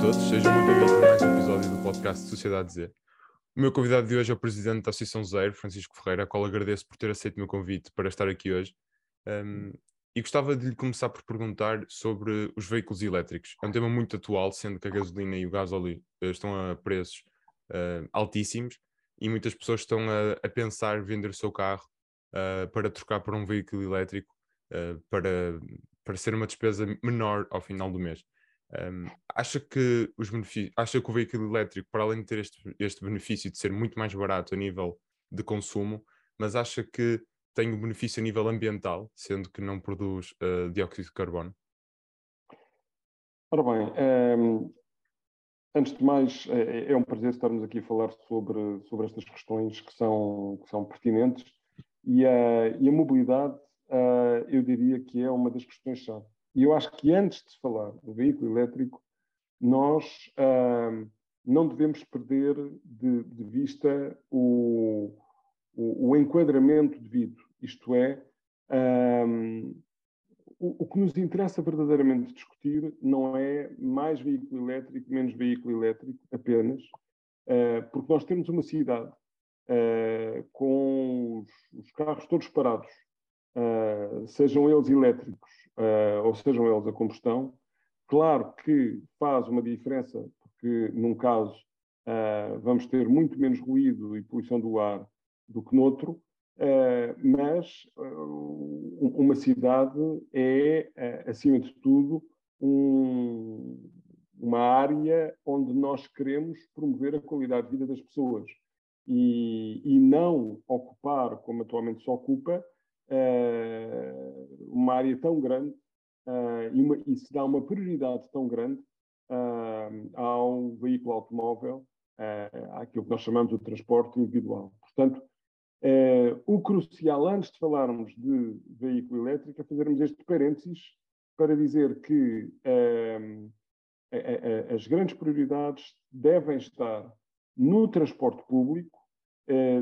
todos, sejam muito bem-vindos a mais um episódio do podcast Sociedade Z. O meu convidado de hoje é o presidente da Associação Zero, Francisco Ferreira, a qual agradeço por ter aceito o meu convite para estar aqui hoje. Um, e gostava de lhe começar por perguntar sobre os veículos elétricos. É um tema muito atual, sendo que a gasolina e o gás eh, estão a preços uh, altíssimos e muitas pessoas estão a, a pensar vender o seu carro uh, para trocar por um veículo elétrico uh, para, para ser uma despesa menor ao final do mês. Um, acha que os benefícios, acha que o veículo elétrico, para além de ter este, este benefício de ser muito mais barato a nível de consumo, mas acha que tem o um benefício a nível ambiental, sendo que não produz uh, dióxido de carbono? Ora bem, um, antes de mais, é, é, um prazer estarmos aqui a falar sobre, sobre estas questões que são, que são pertinentes e a, e a mobilidade, uh, eu diria que é uma das questões-chave. E eu acho que antes de falar do veículo elétrico, nós uh, não devemos perder de, de vista o, o, o, enquadramento devido, isto é, um, o, o, que nos interessa verdadeiramente discutir não é mais veículo elétrico, menos veículo elétrico apenas, uh, porque nós temos uma cidade uh, com os, os, carros todos parados, uh, sejam eles elétricos uh, ou sejam eles a combustão, claro que faz uma diferença, porque num caso uh, vamos ter muito menos ruído e poluição do ar do que noutro, uh, mas uma cidade é, acima de tudo, um, uma área onde nós queremos promover a qualidade de vida das pessoas. E, e não ocupar, como atualmente se ocupa, uh, uma área tão grande uh, e, uma, e, se dá uma prioridade tão grande uh, ao veículo automóvel, àquilo que nós chamamos de transporte individual. Portanto, o crucial, antes de falarmos de veículo elétrico, é fazermos este parênteses para dizer que as grandes prioridades devem estar no transporte público, eh,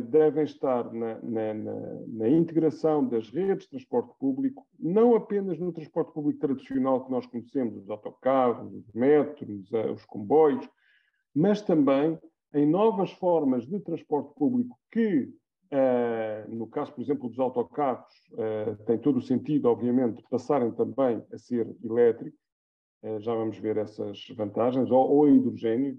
devem estar na, na, na, na, integração das redes de transporte público, não apenas no transporte público tradicional que nós conhecemos, os autocarros, os metros, eh, os comboios, mas também em novas formas de transporte público que, uh, no caso, por exemplo, dos autocarros, uh, tem todo o sentido, obviamente, passarem também a ser elétricos, uh, já vamos ver essas vantagens, ou, ou a hidrogênio,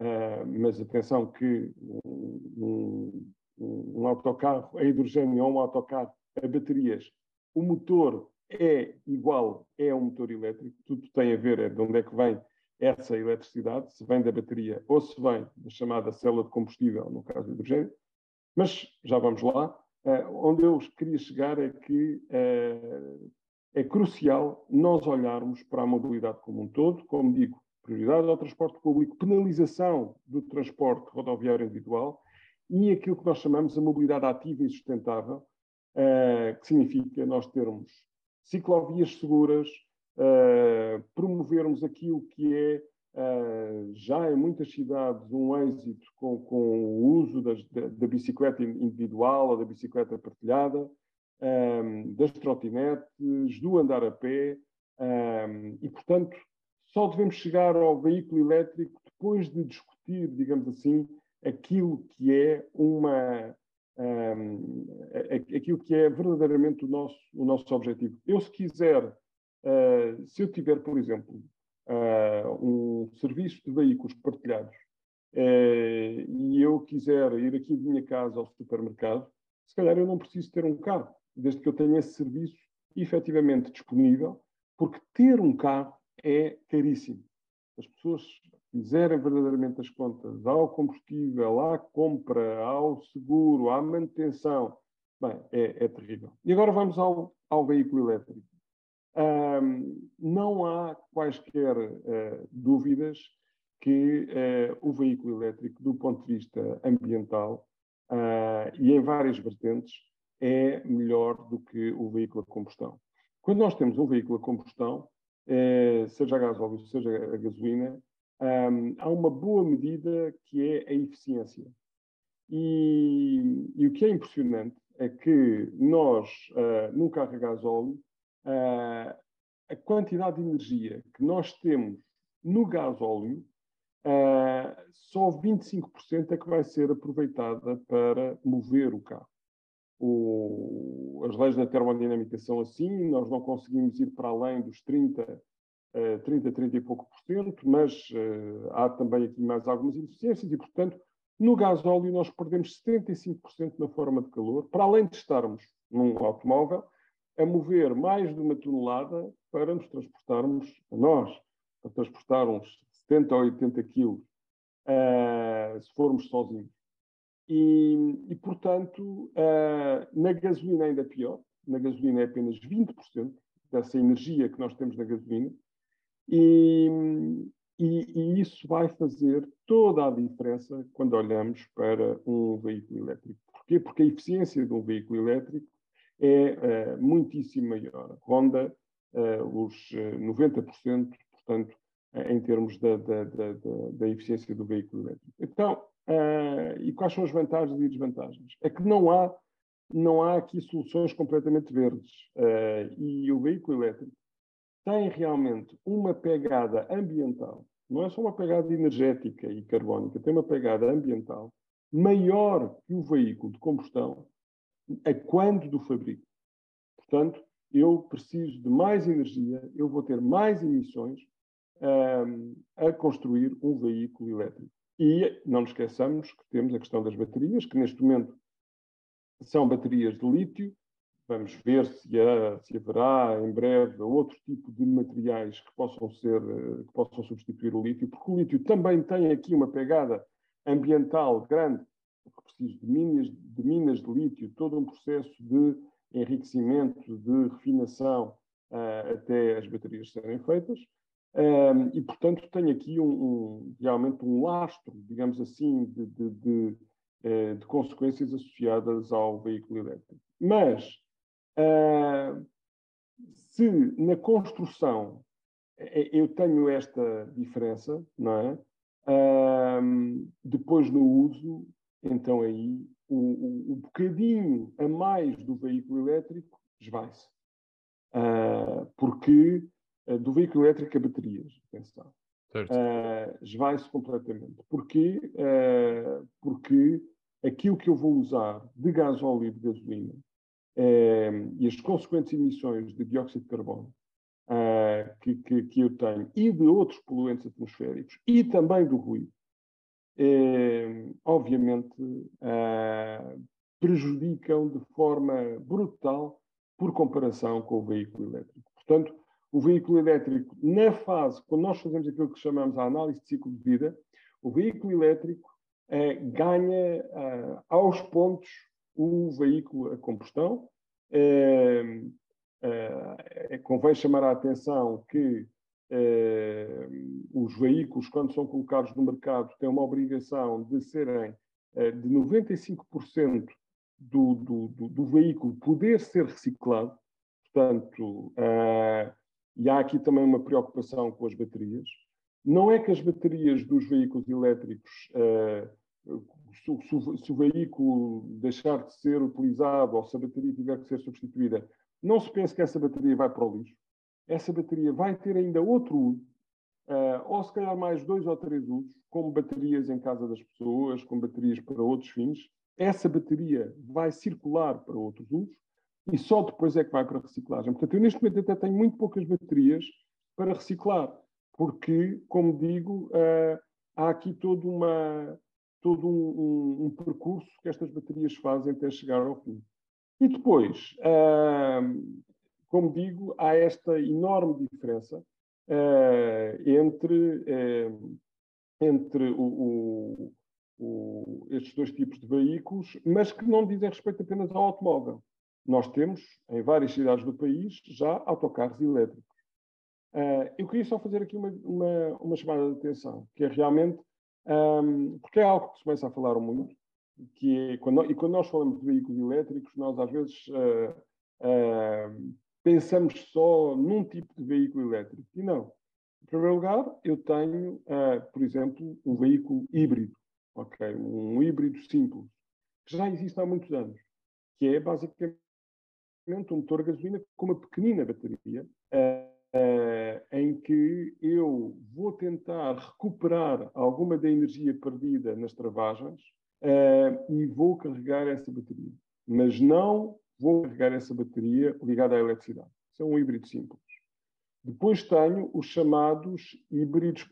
Uh, mas atenção que um, um, autocarro a hidrogênio ou um autocarro a baterias, o motor é igual, é um motor elétrico, tudo tem a ver é de onde é que vem essa eletricidade, se vem da bateria ou se vem da chamada célula de combustível, no caso do hidrogênio. Mas já vamos lá. Uh, onde eu queria chegar é que uh, é crucial nós olharmos para a mobilidade como um todo, como digo, prioridade ao transporte público, penalização do transporte rodoviário individual e aquilo que nós chamamos de mobilidade ativa e sustentável, uh, que significa nós termos ciclovias seguras, uh, promovermos aquilo que é uh, já em muitas cidades um êxito com, com o uso das, da, da, bicicleta individual ou da bicicleta partilhada, um, das trotinetes, do andar a pé, um, e portanto só devemos chegar ao veículo elétrico depois de discutir, digamos assim, aquilo que é uma um, aquilo que é verdadeiramente o nosso, o nosso objetivo. Eu, se quiser, uh, se eu tiver, por exemplo, uh, um serviço de veículos partilhados uh, e eu quiser ir aqui de minha casa ao supermercado, se calhar eu não preciso ter um carro, desde que eu tenha esse serviço efetivamente disponível, porque ter um carro é caríssimo. As pessoas fizerem verdadeiramente as contas ao combustível, à compra, ao seguro, à manutenção, bem, é, é terrível. E agora vamos ao, ao veículo elétrico. Um, não há quaisquer uh, dúvidas que uh, o veículo elétrico, do ponto de vista ambiental uh, e em várias vertentes, é melhor do que o veículo a combustão. Quando nós temos um veículo a combustão, seja a gás óleo, seja a gasolina, um, há uma boa medida que é a eficiência. E, e o que é impressionante é que nós, uh, num carro a gás óleo, uh, a quantidade de energia que nós temos No gás óleo, uh, só 25% é que vai ser aproveitada para mover o carro. O, as leis da termodinâmica são assim, nós não conseguimos ir para além dos 30, uh, 30, 30 e pouco por cento, mas uh, há também aqui mais algumas ineficiências e, portanto, no gás óleo nós perdemos 75% na forma de calor, para além de estarmos num automóvel a mover mais de uma tonelada para nos transportarmos, a nós, para transportar uns 70 ou 80 quilos, uh, se formos sozinhos. E, e portanto, uh, na gasolina ainda pior. Na gasolina é apenas 20% dessa energia que nós temos na gasolina. E, e, e, isso vai fazer toda a diferença quando olhamos para um veículo elétrico. Porquê? Porque a eficiência de um veículo elétrico é uh, muitíssimo maior. Ronda uh, os 90%, portanto, em termos da, da, da, da, eficiência do veículo elétrico. Então, uh, e quais são as vantagens e desvantagens? É que não há, não há aqui soluções completamente verdes. Uh, e o veículo elétrico tem realmente uma pegada ambiental, não é só uma pegada energética e carbónica, tem uma pegada ambiental maior que o veículo de combustão a quando do fabrico. Portanto, eu preciso de mais energia, eu vou ter mais emissões um, a construir um veículo elétrico. E não nos esqueçamos que temos a questão das baterias, que neste momento são baterias de lítio. Vamos ver se, há, se haverá em breve outro tipo de materiais que possam ser que possam substituir o lítio, porque o lítio também tem aqui uma pegada ambiental grande, porque preciso de minas, de minas de lítio, todo um processo de enriquecimento, de refinação uh, até as baterias serem feitas. Um, e, portanto, tenho aqui um, um, realmente um lastro, digamos assim, de, de, de, eh, de, consequências associadas ao veículo elétrico. Mas, uh, se na construção eh, eu tenho esta diferença, não é? Depois no uso, então aí o, o, o, bocadinho a mais do veículo elétrico esvai-se. Uh, porque do veículo elétrico a baterias, atenção, uh, esvai-se completamente. Porquê? Uh, porque aquilo que eu vou usar de gás óleo e de gasolina e as consequentes emissões de dióxido de carbono que, que, que, eu tenho e de outros poluentes atmosféricos e também do ruído, obviamente prejudicam de forma brutal por comparação com o veículo elétrico. Portanto, o veículo elétrico, na fase, quando nós fazemos aquilo que chamamos a análise de ciclo de vida, o veículo elétrico eh, ganha eh, aos pontos o veículo a combustão. Eh, convém chamar a atenção que os veículos, quando são colocados no mercado, têm uma obrigação de serem de 95% do, do, do, do, veículo poder ser reciclado. Portanto, e há aqui também uma preocupação com as baterias. Não é que as baterias dos veículos elétricos, uh, se, se, se, o veículo deixar de ser utilizado ou se a bateria tiver que ser substituída, não se pense que essa bateria vai para o lixo. Essa bateria vai ter ainda outro uso, uh, ou se calhar mais dois ou três usos, como baterias em casa das pessoas, como baterias para outros fins. Essa bateria vai circular para outros usos e só depois é que vai para a reciclagem. Portanto, eu neste momento até tenho muito poucas baterias para reciclar, porque, como digo, uh, há aqui todo, uma, todo um, um, um, percurso que estas baterias fazem até chegar ao fim. E depois, uh, como digo, há esta enorme diferença uh, entre, entre o, o, o, estes dois tipos de veículos, mas que não dizem respeito apenas ao automóvel nós temos, em várias cidades do país, já autocarros elétricos. Uh, eu queria só fazer aqui uma, uma, uma, chamada de atenção, que é realmente, um, porque é algo que se começa a falar muito, que é, quando, e quando nós falamos de veículos elétricos, nós às vezes uh, uh, pensamos só num tipo de veículo elétrico. E não. Em primeiro lugar, eu tenho, por exemplo, um veículo híbrido, okay? um híbrido simples, que já existe há muitos anos, que é basicamente um motor a gasolina com uma pequenina bateria uh, em que eu vou tentar recuperar alguma da energia perdida nas travagens uh, e vou carregar essa bateria. Mas não vou carregar essa bateria ligada à eletricidade. Isso é um híbrido simples. Depois tenho os chamados híbridos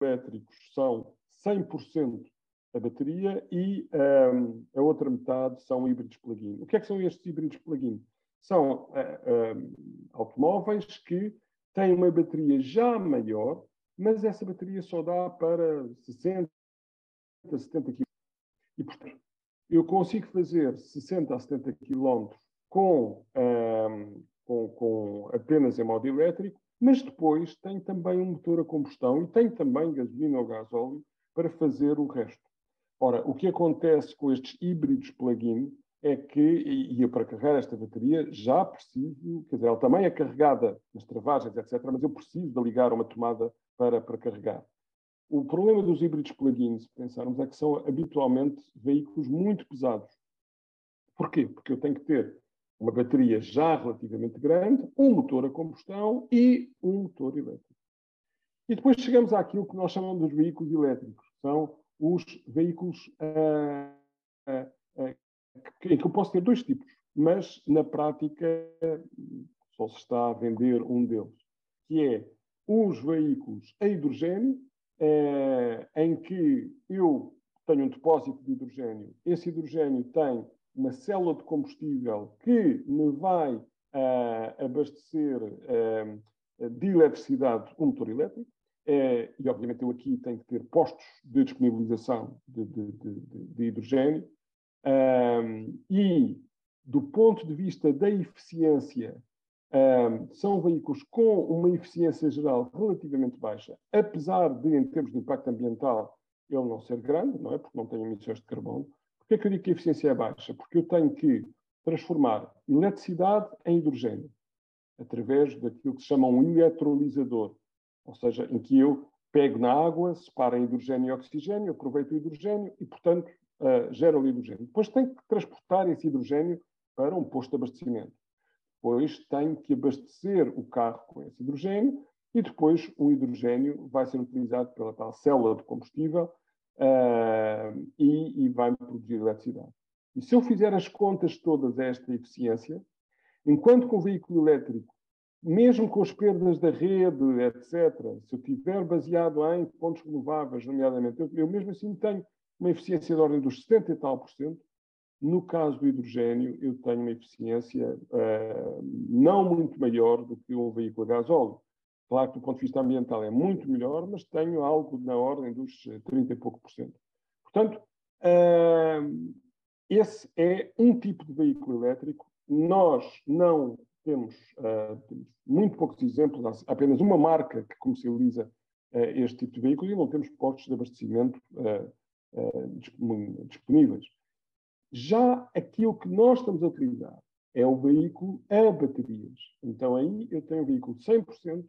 elétricos, são 100% a bateria e um, a outra metade são híbridos plug-in. O que é que são estes híbridos plug-in? São uh, automóveis que têm uma bateria já maior, mas essa bateria só dá para 60, 70 km. E, portanto, eu consigo fazer 60 a 70 km com, um, com, com apenas em modo elétrico, mas depois tem também um motor a combustão e tem também gasolina ou gasóleo para fazer o resto. Ora, o que acontece com estes híbridos plug-in é que, e eu para carregar esta bateria já preciso, quer dizer, ela também é carregada nas travagens, etc., mas eu preciso de ligar uma tomada para, para carregar. O problema dos híbridos plug-in, se pensarmos, é que são habitualmente veículos muito pesados. Porquê? Porque eu tenho que ter uma bateria já relativamente grande, um motor a combustão e um motor elétrico. E depois chegamos àquilo que nós chamamos dos veículos elétricos. São os veículos uh, uh, uh, que, que eu posso ter dois tipos, mas na prática só se está a vender um deles, que é os veículos a hidrogênio, em que eu tenho um depósito de hidrogênio, esse hidrogênio tem uma célula de combustível que me vai abastecer de eletricidade um motor elétrico, é, e obviamente eu aqui tenho que ter postos de disponibilização de, de, de, de hidrogênio, um, e do ponto de vista da eficiência, um, são veículos com uma eficiência geral relativamente baixa, apesar de, em termos de impacto ambiental, ele não ser grande, não é? Porque não tem emissões de carbono. Porquê é que eu digo que a eficiência é baixa? Porque eu tenho que transformar eletricidade em hidrogênio, através daquilo que se chama um eletrolisador ou seja, em que eu pego na água, separo hidrogênio e oxigênio, aproveito o hidrogênio e, portanto, uh, gero o hidrogênio. Depois tenho que transportar esse hidrogênio para um posto de abastecimento. Depois tenho que abastecer o carro com esse hidrogênio e depois o hidrogênio vai ser utilizado pela tal célula de combustível uh, e, e vai produzir eletricidade. E se eu fizer as contas todas esta eficiência, enquanto que o veículo elétrico mesmo com as perdas da rede, etc., se eu tiver baseado em pontos renováveis, nomeadamente, eu, eu, mesmo assim tenho uma eficiência de ordem dos 70 e tal por cento. No caso do hidrogênio, eu tenho uma eficiência uh, não muito maior do que um veículo a gasóleo. Claro que do ponto de vista ambiental é muito melhor, mas tenho algo na ordem dos 30 e pouco por cento. Portanto, uh, esse é um tipo de veículo elétrico. Nós não temos, uh, muito poucos exemplos, há apenas uma marca que comercializa uh, este tipo de veículo e não temos postos de abastecimento uh, disponíveis. Já aquilo que nós estamos a utilizar é o veículo a baterias. Então aí eu tenho um veículo 100%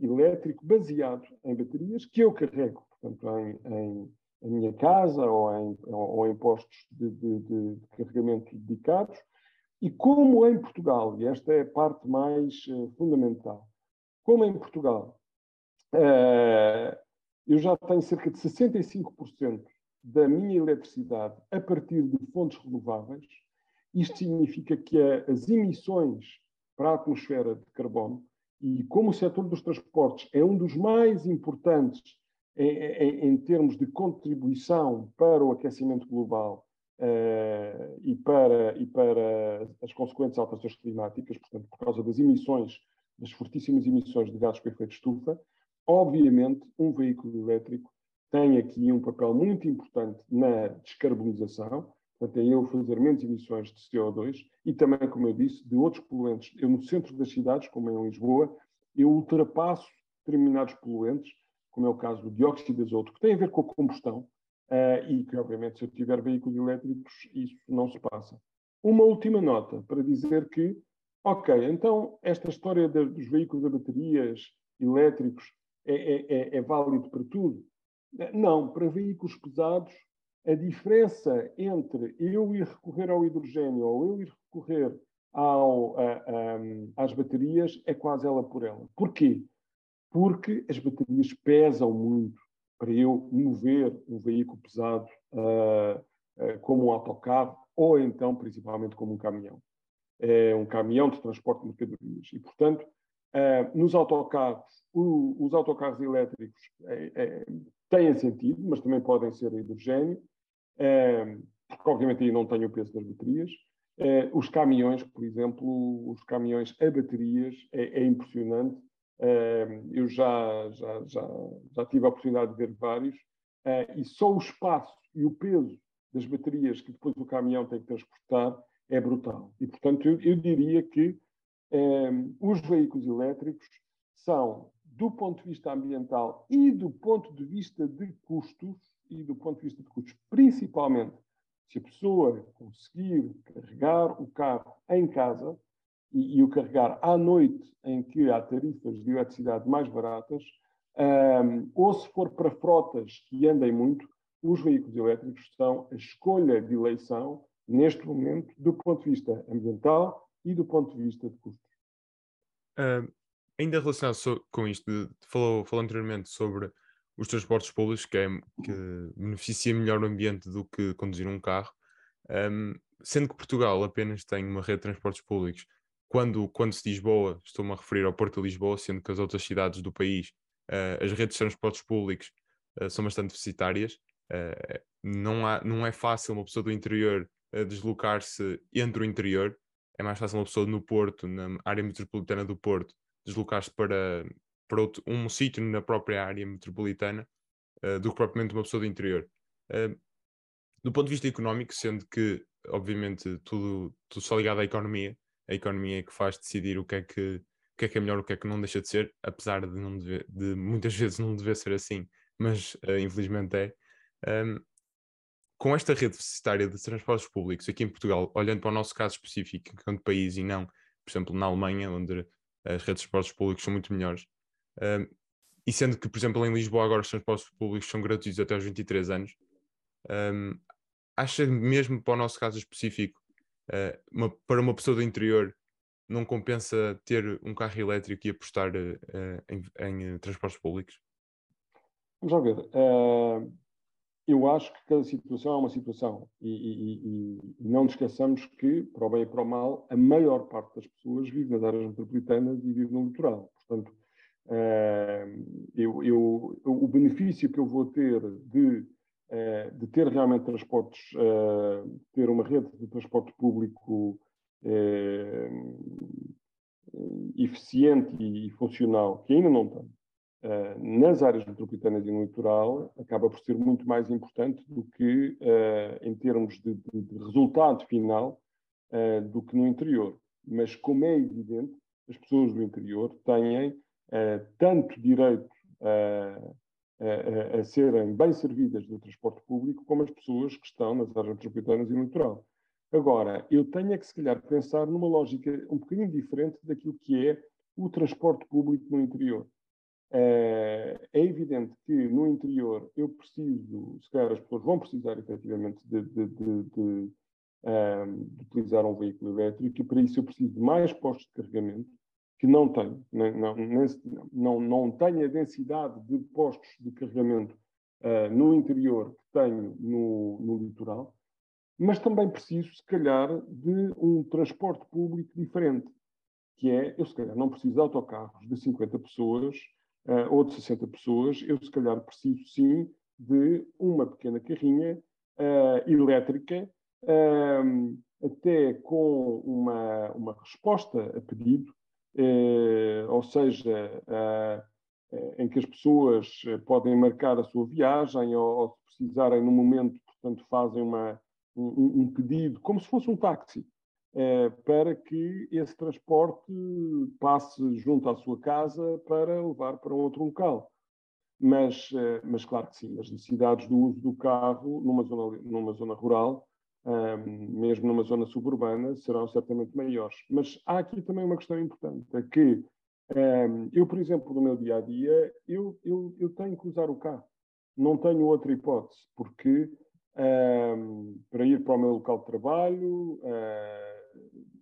elétrico baseado em baterias que eu carrego, portanto, em, em, em minha casa ou em, ou em postos de, de, de carregamento dedicados, e como em Portugal, e esta é a parte mais uh, fundamental, como em Portugal, uh, eu já tenho cerca de 65% da minha eletricidade a partir de fontes renováveis, isto significa que as emissões para a atmosfera de carbono, e como o setor dos transportes é um dos mais importantes em, em, em termos de contribuição para o aquecimento global e, para, e para as consequentes alterações climáticas, portanto, por causa das emissões, das fortíssimas emissões de gases com efeito de estufa, obviamente um veículo elétrico tem aqui um papel muito importante na descarbonização, portanto, é eu fazer menos emissões de CO2 e também, como eu disse, de outros poluentes. Eu, no centro das cidades, como é em Lisboa, eu ultrapasso determinados poluentes, como é o caso do dióxido de azoto, que tem a ver com a combustão, Uh, e que, obviamente, se eu tiver veículos elétricos, isso não se passa. Uma última nota para dizer que, ok, então esta história de, dos veículos a baterias elétricos é, é, é, é válido para tudo? Não, para veículos pesados, a diferença entre eu ir recorrer ao hidrogênio ou eu ir recorrer ao, a, a, às baterias é quase ela por ela. Porquê? Porque as baterias pesam muito para eu mover um veículo pesado uh, uh, como um autocarro ou então, principalmente, como um caminhão. É um caminhão de transporte de mercadorias. E, portanto, uh, nos autocarros, os autocarros elétricos é, é, têm sentido, mas também podem ser a hidrogênio, porque obviamente aí não tem o peso das baterias. Os caminhões, por exemplo, os caminhões a baterias, é, é impressionante. Eu já, já, já, já tive a oportunidade de ver vários, uh, e só o espaço e o peso das baterias que depois o caminhão tem que transportar é brutal. E, portanto, eu, eu diria que os veículos elétricos são, do ponto de vista ambiental e do ponto de vista de custos, e do ponto de vista de custos, principalmente se a pessoa conseguir carregar o carro em casa e, e o carregar à noite, em que há tarifas de eletricidade mais baratas, um, ou se for para frotas que andem muito, os veículos elétricos são a escolha de eleição, neste momento, do ponto de vista ambiental e do ponto de vista de custos. Ainda relacionado so, com isto, falou, falou anteriormente sobre os transportes públicos, que, é, que beneficia melhor o ambiente do que conduzir um carro, um, sendo que Portugal apenas tem uma rede de transportes públicos. Quando, quando se diz Boa, estou-me a referir ao Porto de Lisboa, sendo que as outras cidades do país, uh, as redes de transportes públicos uh, são bastante deficitárias. Uh, não, há, não é fácil uma pessoa do interior deslocar-se entre o interior. É mais fácil uma pessoa no Porto, na área metropolitana do Porto, deslocar-se para, para outro, um sítio na própria área metropolitana do que propriamente uma pessoa do interior. Do ponto de vista económico, sendo que, obviamente, tudo, tudo só ligado à economia, a economia é que faz decidir o que é que, o que, é, que é melhor, o que é que não deixa de ser, apesar de, não dever, de muitas vezes não dever ser assim, mas uh, infelizmente é. Um, com esta rede deficitária de transportes públicos aqui em Portugal, olhando para o nosso caso específico, enquanto país, e não, por exemplo, na Alemanha, onde as redes de transportes públicos são muito melhores, e sendo que, por exemplo, em Lisboa agora os transportes públicos são gratuitos até aos 23 anos, um, acha mesmo para o nosso caso específico, uh, uma, para uma pessoa do interior, não compensa ter um carro elétrico e apostar uh, em, em uh, transportes públicos? Vamos lá ver. Uh, eu acho que cada situação é uma situação. E, e, e, não esqueçamos que, para o bem e para o mal, a maior parte das pessoas vive nas áreas metropolitanas e vive no litoral. Portanto, eu, eu, o benefício que eu vou ter de, eh, de ter realmente transportes, eh, ter uma rede de transporte público eh, eficiente e funcional, que ainda não tem, nas áreas metropolitanas e no litoral, acaba por ser muito mais importante do que em termos de, de, resultado final do que no interior. Mas, como é evidente, as pessoas do interior têm tanto direito a, a, serem bem servidas do transporte público, como as pessoas que estão nas áreas metropolitanas e no litoral. Agora, eu tenho é que, se calhar, pensar numa lógica um bocadinho diferente daquilo que é o transporte público no interior. É, é evidente que no interior eu preciso, se calhar as pessoas vão precisar efetivamente de, de, de, de, de utilizar um veículo elétrico e para isso eu preciso de mais postos de carregamento que não tem, não, não, não tem a densidade de postos de carregamento uh, no interior que tenho no, no litoral, mas também preciso, se calhar, de um transporte público diferente, que é, eu se calhar não preciso de autocarros de 50 pessoas uh, ou de 60 pessoas, eu se calhar preciso sim de uma pequena carrinha uh, elétrica, até com uma, uma resposta a pedido, ou seja, eh, eh, em que as pessoas podem marcar a sua viagem ou, ou se precisarem no momento, portanto, fazem uma, um, um pedido, como se fosse um táxi, para que esse transporte passe junto à sua casa para levar para outro local. Mas, mas claro que sim, as necessidades do uso do carro numa zona, numa zona rural um, mesmo numa zona suburbana, serão certamente maiores. Mas há aqui também uma questão importante, é que eu, por exemplo, no meu dia a dia, eu, eu, eu tenho que usar o carro. Não tenho outra hipótese, porque para ir para o meu local de trabalho.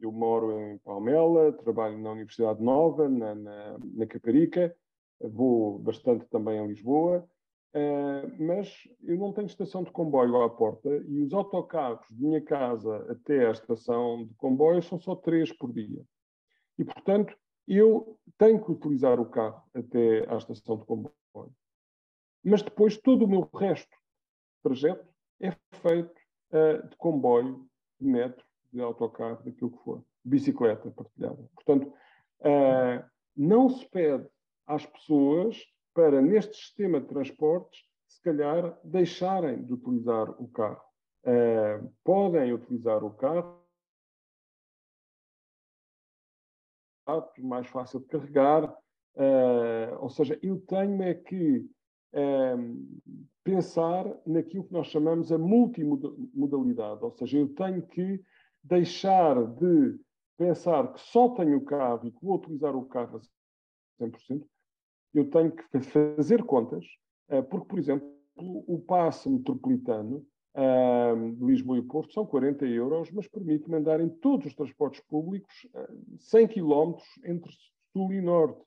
eu moro em Palmela, trabalho na Universidade Nova, na, na, na Caparica, vou bastante também a Lisboa. Uh, mas eu não tenho estação de comboio à porta e os autocarros de minha casa até à estação de comboio são só três por dia. E, portanto, eu tenho que utilizar o carro até à estação de comboio. Mas depois todo o meu resto do trajeto é feito uh, de comboio, de metro, de autocarro, daquilo que for, bicicleta partilhada. Portanto, uh, não se pede às pessoas para, neste sistema de transportes, se calhar deixarem de utilizar o carro. Uh, podem utilizar o carro, mais fácil de carregar, uh, ou seja, eu tenho é que uh, pensar naquilo que nós chamamos a multimodalidade, ou seja, eu tenho que deixar de pensar que só tenho o carro e que vou utilizar o carro a 100%, eu tenho que fazer contas, uh, porque, por exemplo, o passe metropolitano uh, de Lisboa e Porto são 40 euros, mas permite-me andar em todos os transportes públicos uh, 100 km entre sul e norte.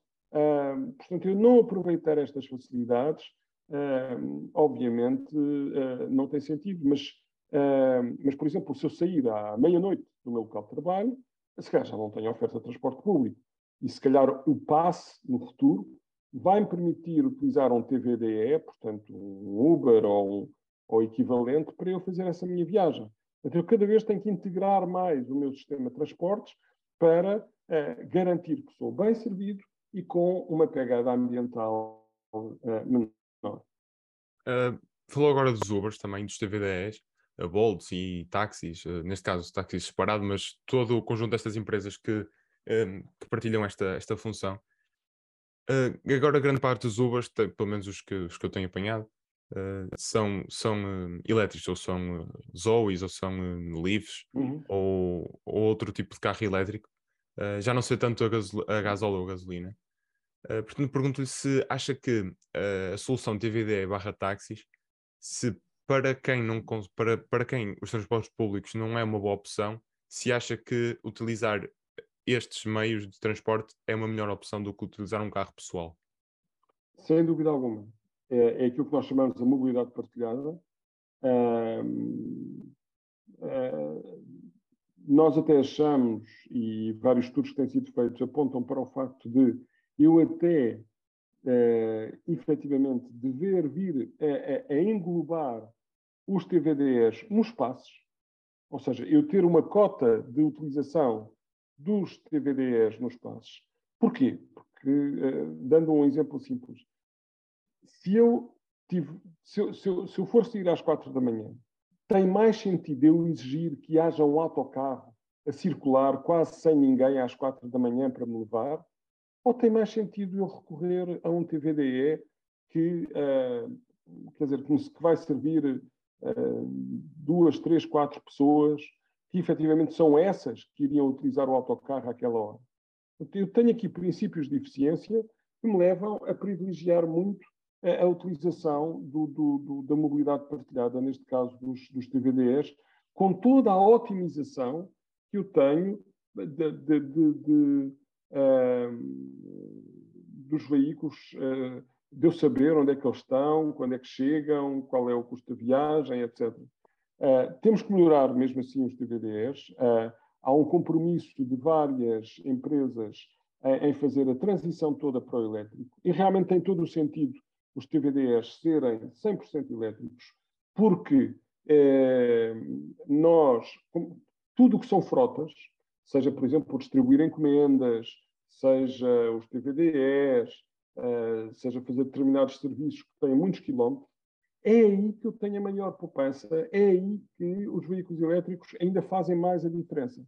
Portanto, eu não aproveitar estas facilidades, obviamente, não tem sentido, mas, mas, por exemplo, se eu sair à meia-noite do meu local de trabalho, se calhar já não tenho oferta de transporte público. E se calhar o passe, no futuro, vai-me permitir utilizar um TVDE, portanto um Uber ou, um, ou equivalente, para eu fazer essa minha viagem. Então eu cada vez tenho que integrar mais o meu sistema de transportes para uh, garantir que sou bem servido e com uma pegada ambiental uh, menor. Uh, falou agora dos Ubers, também dos TVDEs, uh, Bolts e táxis, neste caso táxis separados, mas todo o conjunto destas empresas que, que partilham esta, esta função. Uh, agora, grande parte dos Ubers, pelo menos os que, os que eu tenho apanhado, uh, são, são uh, elétricos, ou são Zoes, ou são Leafs, uhum. ou, ou, outro tipo de carro elétrico. já não sei tanto a, gasol a gasóleo ou a gasolina. portanto, pergunto-lhe se acha que a solução TVD barra táxis, se para quem, não, para, para quem os transportes públicos não é uma boa opção, se acha que utilizar estes meios de transporte é uma melhor opção do que utilizar um carro pessoal? Sem dúvida alguma. É, é aquilo que nós chamamos de mobilidade partilhada. Uh, nós até achamos, e vários estudos que têm sido feitos apontam para o facto de eu até uh, efetivamente dever vir a, a, a englobar os TVDs nos passos, ou seja, eu ter uma cota de utilização dos TVDs nos passos. Porquê? Porque, uh, dando um exemplo simples, se eu, tive, se se eu, se eu for sair às quatro da manhã, tem mais sentido eu exigir que haja um autocarro a circular quase sem ninguém às quatro da manhã para me levar? Ou tem mais sentido eu recorrer a um TVDE que, uh, quer dizer, que vai servir uh, duas, três, quatro pessoas que efetivamente são essas que iriam utilizar o autocarro àquela hora. Eu tenho aqui princípios de eficiência que me levam a privilegiar muito a, a utilização do, do, do, da mobilidade partilhada, neste caso dos, dos TVDs, com toda a otimização que eu tenho de, de, de, uh, dos veículos, uh, de eu saber onde é que eles estão, quando é que chegam, qual é o custo da viagem, etc. Uh, temos que melhorar mesmo assim os TVDs. Uh, há um compromisso de várias empresas uh, em fazer a transição toda para o elétrico. E realmente tem todo o sentido os TVDs serem 100% elétricos, porque nós, tudo o que são frotas, seja, por exemplo, por distribuir encomendas, seja os TVDs, seja fazer determinados serviços que têm muitos quilómetros, é aí que eu tenho a maior poupança, é aí que os veículos elétricos ainda fazem mais a diferença.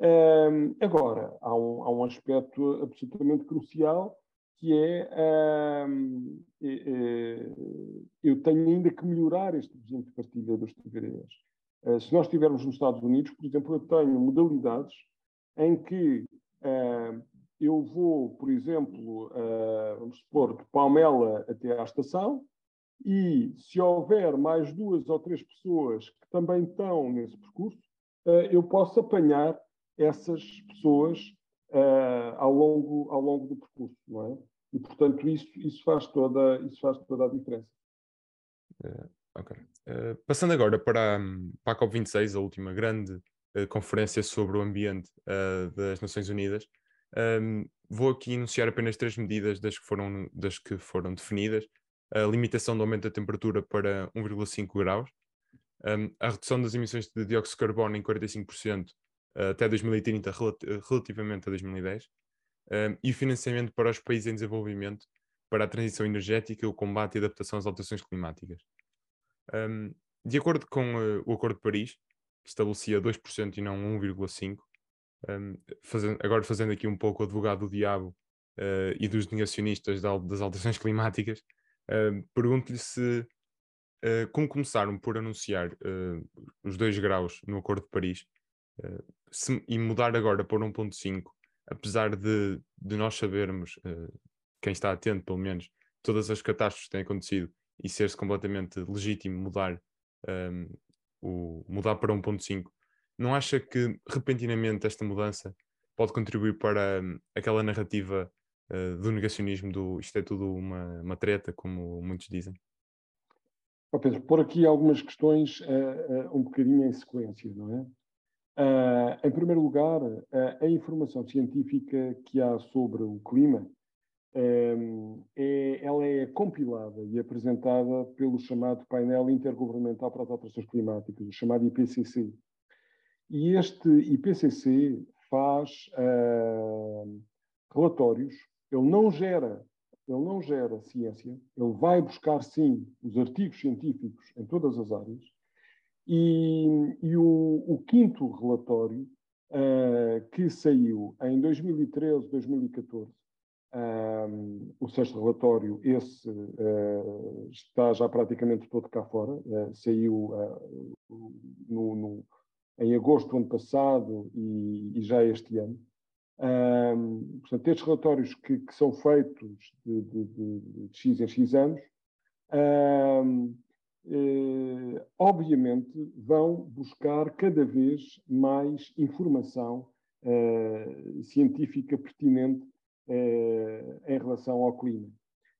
Um, agora, há um, há um, aspecto absolutamente crucial que é, um, é, é, eu tenho ainda que melhorar este regime de partilha dos TVDs. Uh, se nós estivermos nos Estados Unidos, por exemplo, eu tenho modalidades em que uh, eu vou, por exemplo, uh, vamos supor, de Palmela até à estação, E se houver mais duas ou três pessoas que também estão nesse percurso, uh, eu posso apanhar essas pessoas uh, ao, longo, ao longo do percurso, não é? E, portanto, isso, isso, faz, toda, isso faz toda a diferença. Uh. Uh, passando agora para, para a COP26, a última grande conferência sobre o ambiente das Nações Unidas, um, vou aqui enunciar apenas três medidas das que foram, das que foram definidas. A limitação do aumento da temperatura para 1,5 graus, um, a redução das emissões de dióxido de carbono em 45% até 2030 relativamente a 2010 um, e o financiamento para os países em desenvolvimento para a transição energética, o combate e adaptação às alterações climáticas. Um, de acordo com uh, o Acordo de Paris, que estabelecia 2% e não 1,5%, um, fazendo, agora fazendo aqui um pouco o advogado do diabo uh, e dos negacionistas das alterações climáticas, uh, pergunto-lhe se, uh, como começaram por anunciar os 2 graus no Acordo de Paris se, e mudar agora para 1.5, apesar de, de nós sabermos, quem está atento pelo menos, todas as catástrofes que têm acontecido e ser-se completamente legítimo mudar, um, o, mudar para 1.5, não acha que repentinamente esta mudança pode contribuir para um, aquela narrativa uh, do negacionismo do isto é tudo uma, uma treta, como muitos dizem? Oh Pedro, por aqui algumas questões uh, uh, um bocadinho em sequência, não é? em primeiro lugar, a informação científica que há sobre o clima é, ela é compilada e apresentada pelo chamado Painel Intergovernamental para as Alterações Climáticas, o chamado IPCC. E este IPCC faz uh, relatórios, ele não gera ele não gera ciência, ele vai buscar sim os artigos científicos em todas as áreas, e, e o, o, quinto relatório, uh, que saiu em 2013, 2014, um, o sexto relatório, esse uh, está já praticamente todo cá fora, uh, saiu no, no, em agosto do ano passado e, e já este ano. Um, portanto, estes relatórios que, que são feitos de, de, de, de, X em X anos, um, eh, obviamente vão buscar cada vez mais informação eh, científica pertinente eh, em relação ao clima.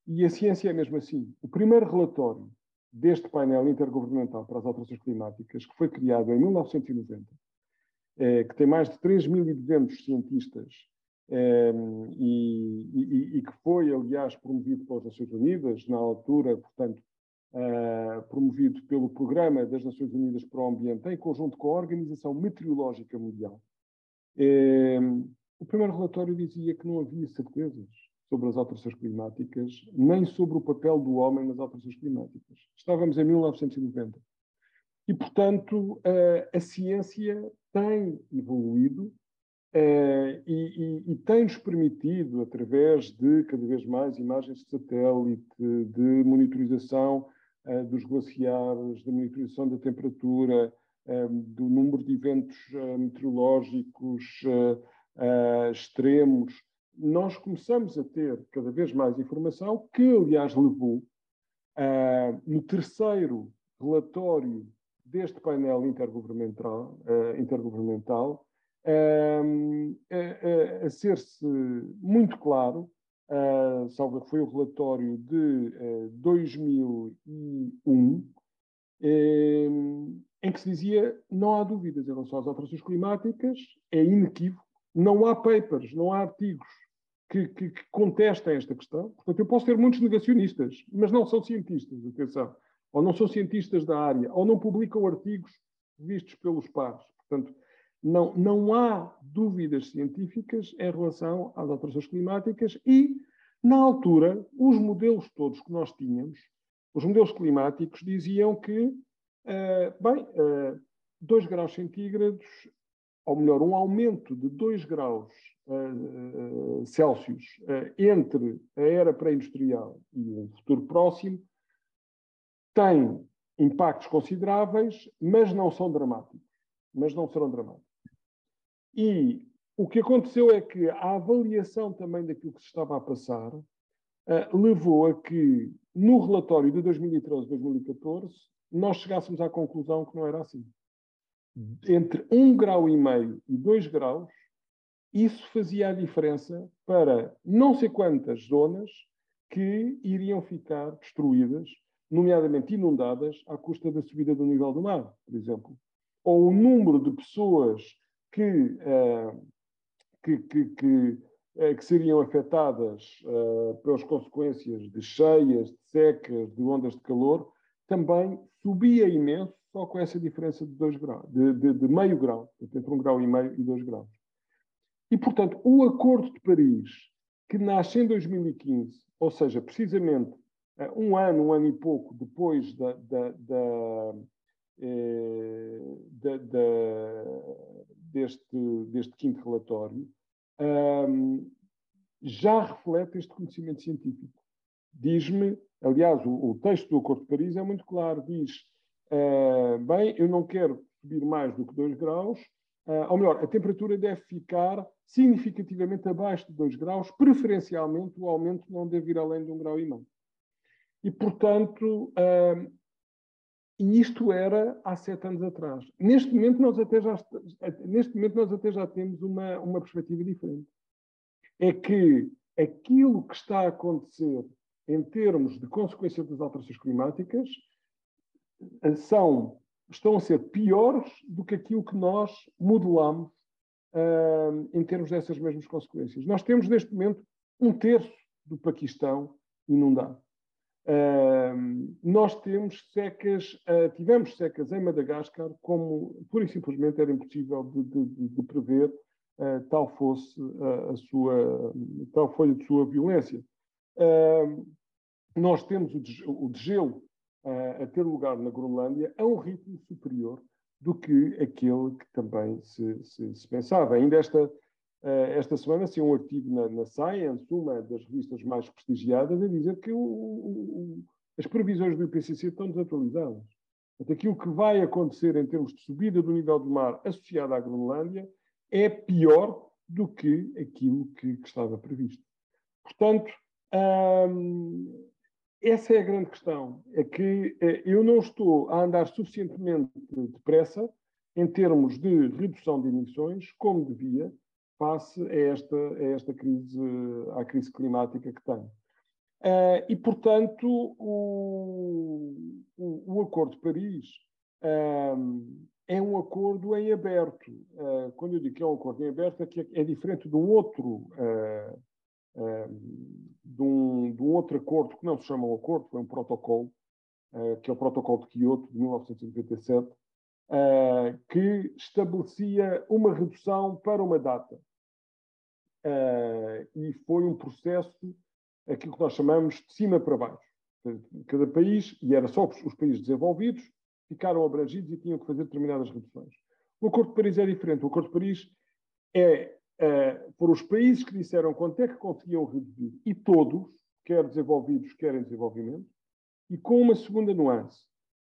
E a ciência é mesmo assim. O primeiro relatório deste painel intergovernamental para as alterações climáticas, que foi criado em 1990, eh, que tem mais de 3.200 cientistas eh, e, e, e, que foi, aliás, promovido pelas Nações Unidas, na altura, portanto, eh, promovido pelo Programa das Nações Unidas para o Ambiente, em conjunto com a Organização Meteorológica Mundial. o primeiro relatório dizia que não havia certezas sobre as alterações climáticas, nem sobre o papel do homem nas alterações climáticas. Estávamos em 1990. E, portanto, a, a ciência tem evoluído Uh, e, e, e tem-nos permitido, através de cada vez mais imagens de satélite, de monitorização uh, dos glaciares, de monitorização da temperatura, uh, do número de eventos meteorológicos extremos, nós começamos a ter cada vez mais informação, que aliás levou no terceiro relatório deste painel intergovernamental, uh, uh, a, a ser-se muito claro, uh, salvo que foi o relatório de 2001, em que se dizia não há dúvidas em relação às alterações climáticas, é inequívoco, não há papers, não há artigos que, que, que, contestem esta questão. Portanto, eu posso ter muitos negacionistas, mas não são cientistas, atenção. Ou não são cientistas da área, ou não publicam artigos vistos pelos pares. Portanto, não, não há dúvidas científicas em relação às alterações climáticas e, na altura, os modelos todos que nós tínhamos, os modelos climáticos diziam que, uh, bem, uh, eh, 2 graus centígrados, ou melhor, um aumento de 2 graus uh, Celsius entre a era pré-industrial e o futuro próximo tem impactos consideráveis, mas não são dramáticos. Mas não serão dramáticos. E o que aconteceu é que a avaliação também daquilo que se estava a passar uh, levou a que no relatório de 2013-2014, nós chegássemos à conclusão que não era assim. Entre um grau e meio e dois graus, isso fazia a diferença para não sei quantas zonas que iriam ficar destruídas, nomeadamente inundadas, à custa da subida do nível do mar, por exemplo. Ou o número de pessoas que, uh, que, que, que, uh, que, seriam afetadas uh, pelas consequências de cheias, de secas, de ondas de calor, também subia imenso só com essa diferença de, dois graus, de, de, de meio grau, entre um grau e meio e dois graus. E, portanto, o Acordo de Paris, que nasce em 2015, ou seja, precisamente um ano, um ano e pouco depois da, da, da, eh, deste, deste, quinto relatório, um, já reflete este conhecimento científico. Diz-me, aliás, o, o, texto do Acordo de Paris é muito claro, diz, uh, bem, eu não quero subir mais do que 2 graus, uh, ou melhor, a temperatura deve ficar significativamente abaixo de 2 graus, preferencialmente o aumento não deve ir além de 1 um grau e meio. E, portanto, uh, isto era há sete anos atrás. Neste momento, nós até já, neste momento, nós até já temos uma, uma perspectiva diferente. É que aquilo que está a acontecer em termos de consequência das alterações climáticas são, estão a ser piores do que aquilo que nós modelamos uh, em termos dessas mesmas consequências. Nós temos, neste momento, um terço do Paquistão inundado. Nós temos secas, uh, tivemos secas em Madagascar, como pura e simplesmente era impossível de, de, de prever, uh, tal fosse a sua, tal foi a sua violência. nós temos o, degelo a ter lugar na Groenlândia a um ritmo superior do que aquele que também se, se, se pensava. Ainda esta, esta semana saiu um artigo na, na, Science, uma das revistas mais prestigiadas, a dizer que o, o, as previsões do IPCC estão desatualizadas. Portanto, aquilo que vai acontecer em termos de subida do nível do mar associada à Groenlândia é pior do que aquilo que, que estava previsto. Portanto, hum, essa é a grande questão. É que eh, eu não estou a andar suficientemente depressa em termos de redução de emissões, como devia, face a esta, a esta crise, à crise climática que tem. Uh, e, portanto, o, o, o, Acordo de Paris uh, é um acordo em aberto. Uh, quando eu digo que é um acordo em aberto, é que é, diferente de um outro de um, de um, outro acordo que não se chama um acordo, foi um protocolo, uh, que é o Protocolo de Kyoto de 1997, uh, eh, que estabelecia uma redução para uma data. Uh, e foi um processo, aquilo que nós chamamos de cima para baixo. Cada país, e era só os países desenvolvidos, ficaram abrangidos e tinham que fazer determinadas reduções. O Acordo de Paris é diferente. O Acordo de Paris é uh, por os países que disseram quanto é que conseguiam reduzir, e todos, quer desenvolvidos, quer em desenvolvimento, e com uma segunda nuance,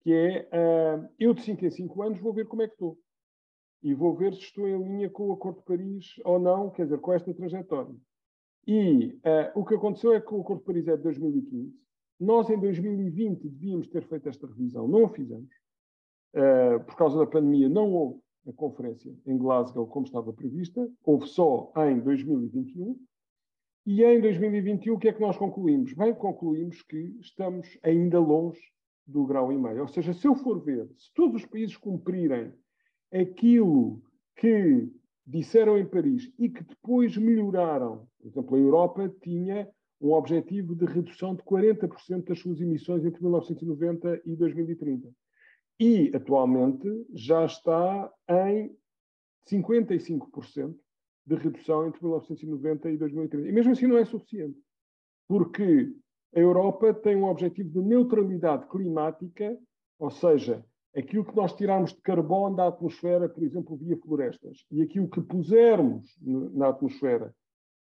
que é uh, eu de 5 em 5 anos vou ver como é que estou. E vou ver se estou em linha com o Acordo de Paris ou não, quer dizer, com esta trajetória. E uh, o que aconteceu é que o Acordo de Paris é de 2015. Nós, em 2020, devíamos ter feito esta revisão, não a fizemos. Uh, por causa da pandemia, não houve a conferência em Glasgow como estava prevista, houve só em 2021. E em 2021, o que é que nós concluímos? Bem, concluímos que estamos ainda longe do grau e meio. Ou seja, se eu for ver, se todos os países cumprirem aquilo que disseram em Paris e que depois melhoraram, por exemplo, a Europa tinha um objetivo de redução de 40% das suas emissões entre 1990 e 2030 e atualmente já está em 55% de redução entre 1990 e 2030. E mesmo assim não é suficiente, porque a Europa tem um objetivo de neutralidade climática, ou seja, aquilo que nós tirarmos de carbono da atmosfera, por exemplo, via florestas, e aquilo que pusermos na atmosfera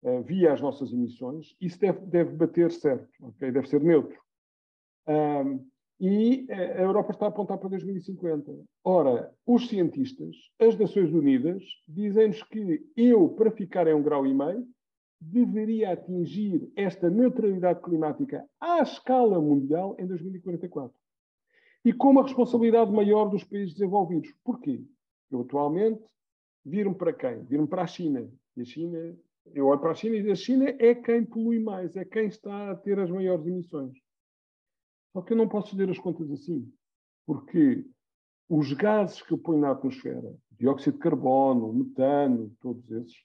uh, via as nossas emissões, isso deve, deve bater certo, okay? deve ser neutro. Um, e a Europa está a apontar para 2050. Ora, os cientistas, as Nações Unidas, dizem-nos que eu, para ficar em um grau e meio, deveria atingir esta neutralidade climática à escala mundial em 2044. E com uma responsabilidade maior dos países desenvolvidos. Porquê? Eu atualmente viram para quem? Viram para a China. E a China, eu olho para a China e a China é quem polui mais, é quem está a ter as maiores emissões. Só que eu não posso fazer as contas assim, porque os gases que eu ponho na atmosfera, dióxido de carbono, metano, todos esses,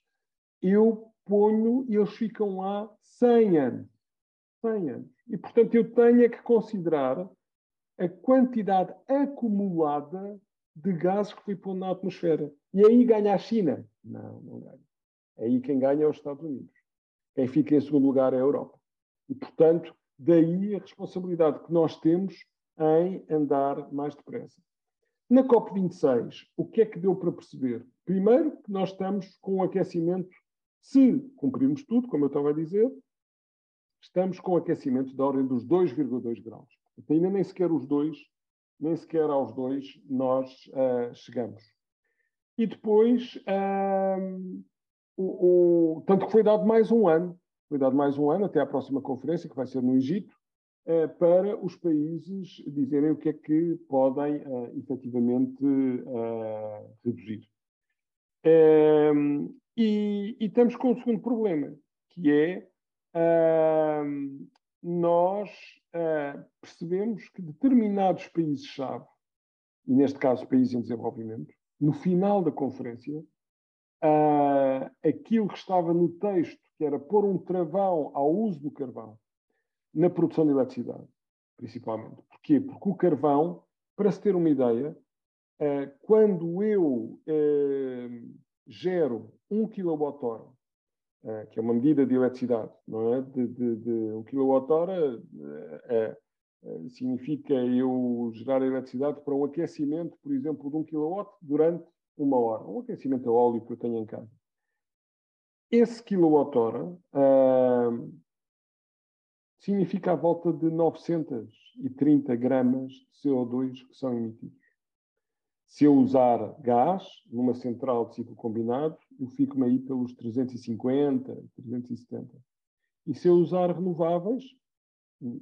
eu ponho e eles ficam lá 100 anos. 100 anos. E, portanto, eu tenho é que considerar a quantidade acumulada de gases que fui pondo na atmosfera. E aí ganha a China? Não, não ganha. Aí quem ganha é os Estados Unidos. Quem fica em segundo lugar é a Europa. E, portanto, daí a responsabilidade que nós temos em andar mais depressa. Na COP26, o que é que deu para perceber? Primeiro, que nós estamos com um aquecimento, se cumprirmos tudo, como eu estava a dizer, estamos com aquecimento da ordem dos 2,2 graus. Então, ainda nem sequer os dois, nem sequer aos dois, nós uh, chegamos. E depois, uh, o, o, tanto que foi dado mais um ano, foi dado mais um ano até à próxima conferência, que vai ser no Egito, uh, para os países dizerem o que é que podem uh, efetivamente reduzir. Uh, e, e, estamos com um segundo problema, que é nós percebemos que determinados países-chave, e neste caso países em desenvolvimento, no final da conferência, uh, aquilo que estava no texto, que era pôr um travão ao uso do carvão na produção de eletricidade, principalmente. Porquê? Porque o carvão, para se ter uma ideia, uh, quando eu uh, gero 1 kWh, uh, que é uma medida de eletricidade, não é? De, de, de 1 kWh significa eu gerar eletricidade para um aquecimento, por exemplo, de 1 kW durante uma hora. Um aquecimento a óleo que eu tenho em casa. Esse quilowatt-hora uh, significa a volta de 930 gramas de CO2 que são emitidos. Se eu usar gás numa central de ciclo combinado, eu fico-me aí pelos 350, 370. E se eu usar renováveis,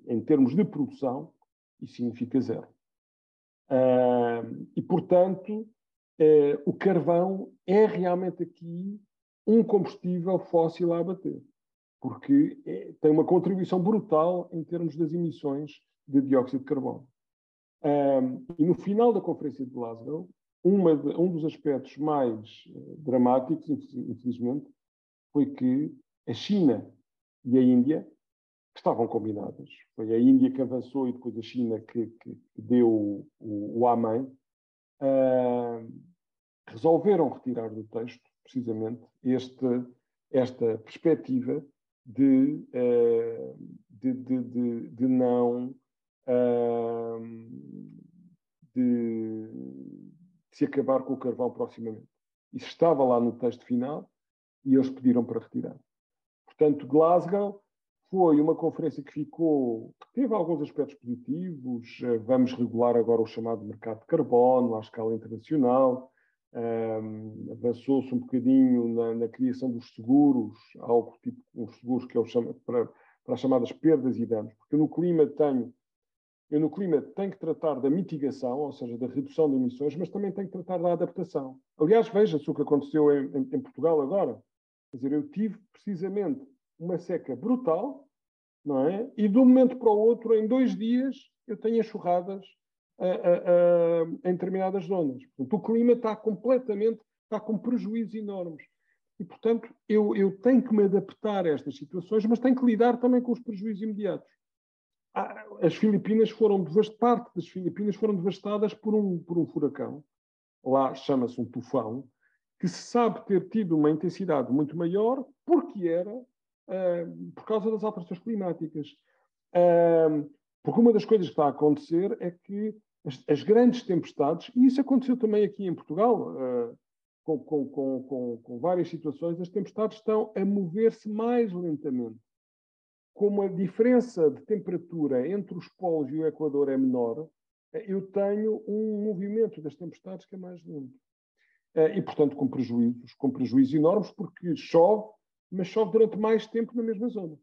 em termos de produção, isso significa zero. Uh, e, portanto, uh, o carvão é realmente aqui um combustível fóssil a abater, porque é, tem uma contribuição brutal em termos das emissões de dióxido de carbono. Um, e no final da Conferência de Glasgow, de, um dos aspectos mais uh, dramáticos, infelizmente, foi que a China e a Índia estavam combinadas. Foi a Índia que avançou e depois a China que, que, que deu o, o, amém. Uh, resolveram retirar do texto, precisamente, este, esta perspectiva de, uh, de, de, de, não. Uh, de, se acabar com o carvão proximamente. Isso estava lá no texto final e eles pediram para retirar. Portanto, Glasgow foi uma conferência que ficou, que teve alguns aspectos positivos. Eh, vamos regular agora o chamado mercado de carbono à escala internacional. Um, avançou-se um bocadinho na, na, criação dos seguros, algo tipo uns seguros que eu chamo para, para as chamadas perdas e danos, porque no clima tenho eu no clima tenho que tratar da mitigação, ou seja, da redução de emissões, mas também tenho que tratar da adaptação. Aliás, veja-se o que aconteceu em, em, em Portugal agora. Quer dizer, eu tive precisamente uma seca brutal, não é? E de um momento para o outro, em dois dias, eu tenho enxurradas uh, uh, uh, em determinadas zonas. Portanto, o clima está completamente, está com prejuízos enormes. E, portanto, eu, eu tenho que me adaptar a estas situações, mas tenho que lidar também com os prejuízos imediatos. Ah, as Filipinas foram, parte das Filipinas foram devastadas por um, por um furacão, lá chama-se um tufão, que se sabe ter tido uma intensidade muito maior porque era uh, por causa das alterações climáticas. Uh, porque uma das coisas que está a acontecer é que as, as grandes tempestades, e isso aconteceu também aqui em Portugal, uh, com, com, com, com, várias situações, as tempestades estão a mover-se mais lentamente. Como a diferença de temperatura entre os polos e o Equador é menor, eu tenho um movimento das tempestades que é mais lento. E, portanto, com prejuízos, com prejuízos enormes, porque chove mas chove durante mais tempo na mesma zona.